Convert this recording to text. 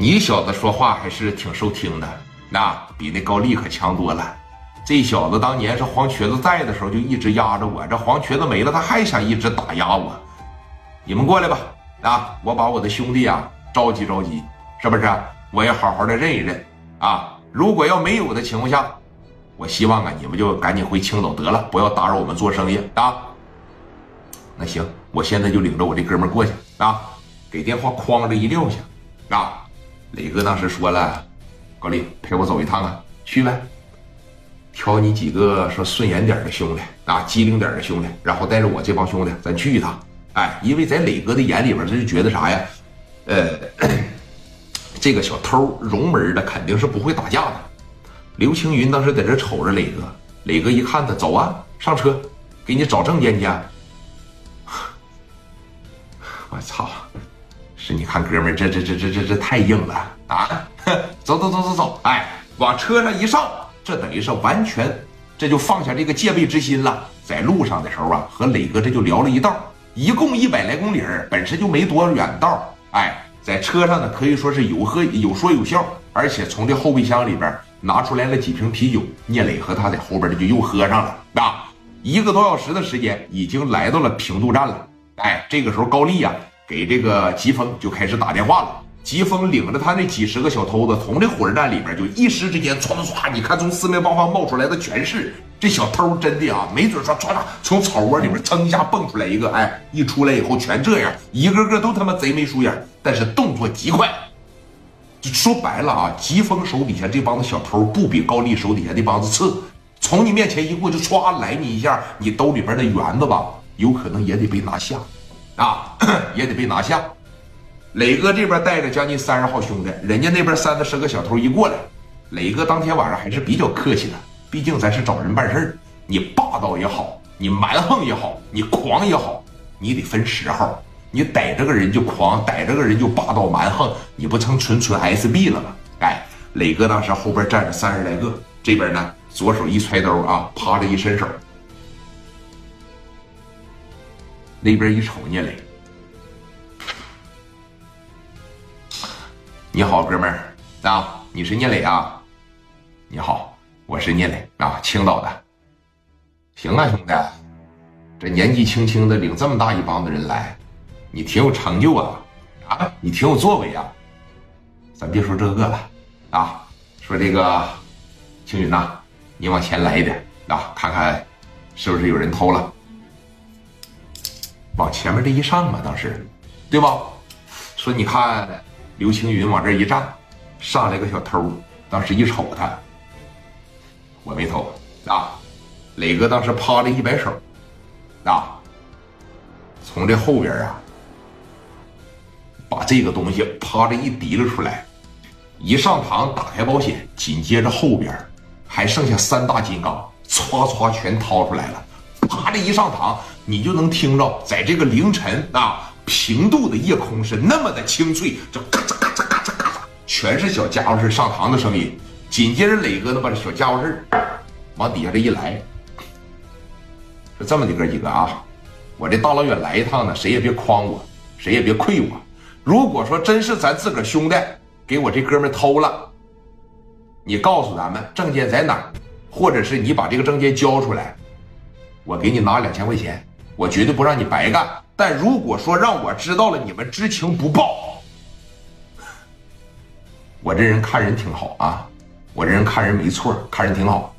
你小子说话还是挺受听的，那比那高丽可强多了。这小子当年是黄瘸子在的时候就一直压着我，这黄瘸子没了，他还想一直打压我。你们过来吧，啊，我把我的兄弟啊召集召集，是不是？我也好好的认一认啊。如果要没有的情况下，我希望啊，你们就赶紧回青岛得了，不要打扰我们做生意啊。那行，我现在就领着我这哥们过去啊，给电话哐的一撂下啊。磊哥当时说了，高丽陪我走一趟啊，去呗。挑你几个说顺眼点的兄弟啊，机灵点的兄弟，然后带着我这帮兄弟，咱去一趟。哎，因为在磊哥的眼里边，他就觉得啥呀？呃，这个小偷 rom 门的肯定是不会打架的。刘青云当时在这瞅着磊哥，磊哥一看他，走啊，上车，给你找证件去。我操！是你看哥们这这这这这这太硬了啊！走走走走走，哎，往车上一上。这等于是完全，这就放下这个戒备之心了。在路上的时候啊，和磊哥这就聊了一道，一共一百来公里，本身就没多远道。哎，在车上呢，可以说是有喝有说有笑，而且从这后备箱里边拿出来了几瓶啤酒。聂磊和他在后边这就又喝上了。啊，一个多小时的时间，已经来到了平度站了。哎，这个时候高丽呀，给这个疾风就开始打电话了。疾风领着他那几十个小偷子，从这火车站里边就一时之间唰唰唰，你看从四面八方冒出来的全是这小偷，真的啊，没准说唰唰从草窝里边噌一下蹦出来一个，哎，一出来以后全这样，一个个都他妈贼眉鼠眼，但是动作极快。就说白了啊，疾风手底下这帮子小偷不比高丽手底下那帮子次，从你面前一过就唰来你一下，你兜里边的圆子吧，有可能也得被拿下，啊，也得被拿下。磊哥这边带着将近三十号兄弟，人家那边三四十个小偷一过来，磊哥当天晚上还是比较客气的，毕竟咱是找人办事儿，你霸道也好，你蛮横也好，你狂也好，你得分时候。你逮着个人就狂，逮着个人就霸道蛮横，你不成纯纯 SB 了吗？哎，磊哥当时后边站着三十来个，这边呢左手一揣兜啊，趴着一伸手，那边一瞅聂磊。你好，哥们儿啊，你是聂磊啊？你好，我是聂磊啊，青岛的。行啊，兄弟，这年纪轻轻的领这么大一帮子人来，你挺有成就啊啊，你挺有作为啊。咱别说这个了啊，说这个青云呐，你往前来一点啊，看看是不是有人偷了。往前面这一上嘛，当时对吧？说你看。刘青云往这一站，上来个小偷，当时一瞅他，我没偷啊。磊哥当时趴着一摆手，啊，从这后边啊，把这个东西趴着一提溜出来，一上膛打开保险，紧接着后边还剩下三大金刚，歘歘全掏出来了，啪的一上膛，你就能听着，在这个凌晨啊。平度的夜空是那么的清脆，就嘎吱嘎吱嘎吱嘎吱，全是小家伙事上膛的声音。紧接着，磊哥呢把这小家伙事往底下这一来，是这么的哥几个啊！我这大老远来一趟呢，谁也别诓我，谁也别亏我。如果说真是咱自个儿兄弟给我这哥们偷了，你告诉咱们证件在哪儿，或者是你把这个证件交出来，我给你拿两千块钱，我绝对不让你白干。但如果说让我知道了你们知情不报，我这人看人挺好啊，我这人看人没错，看人挺好。